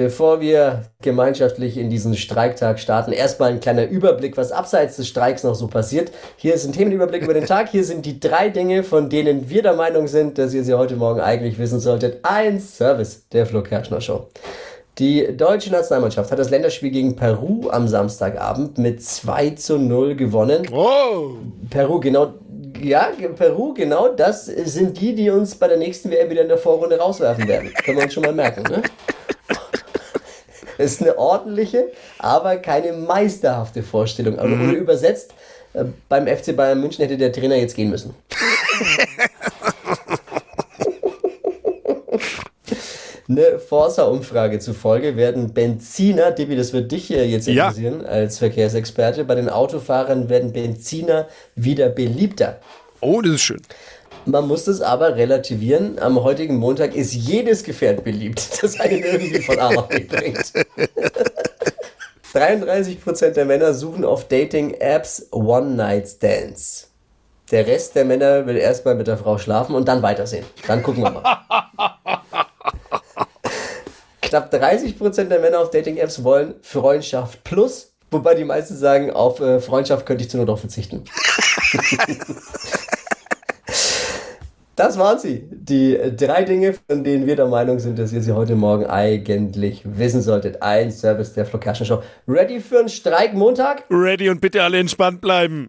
Bevor wir gemeinschaftlich in diesen Streiktag starten, erstmal ein kleiner Überblick, was abseits des Streiks noch so passiert. Hier ist ein Themenüberblick über den Tag. Hier sind die drei Dinge, von denen wir der Meinung sind, dass ihr sie heute Morgen eigentlich wissen solltet. Ein Service der Flo Kerschner Show. Die deutsche Nationalmannschaft hat das Länderspiel gegen Peru am Samstagabend mit 2 zu 0 gewonnen. Oh. Peru, genau, ja, Peru, genau das sind die, die uns bei der nächsten WM wieder in der Vorrunde rauswerfen werden. Können wir uns schon mal merken, ne? ist eine ordentliche, aber keine meisterhafte Vorstellung. Aber mhm. übersetzt, äh, beim FC Bayern München hätte der Trainer jetzt gehen müssen. Eine Forsa-Umfrage zufolge werden Benziner, Debbie, das wird dich hier jetzt interessieren ja. als Verkehrsexperte, bei den Autofahrern werden Benziner wieder beliebter. Oh, das ist schön. Man muss das aber relativieren. Am heutigen Montag ist jedes Gefährt beliebt, das einen irgendwie von A nach B bringt. 33% der Männer suchen auf Dating-Apps One-Night-Stands. Der Rest der Männer will erstmal mit der Frau schlafen und dann weitersehen. Dann gucken wir mal. Knapp 30% der Männer auf Dating-Apps wollen Freundschaft plus, wobei die meisten sagen, auf äh, Freundschaft könnte ich zu nur doch verzichten. Das waren sie. Die drei Dinge, von denen wir der Meinung sind, dass ihr sie heute Morgen eigentlich wissen solltet. Ein Service der Flo Show. Ready für einen Streik Montag? Ready und bitte alle entspannt bleiben.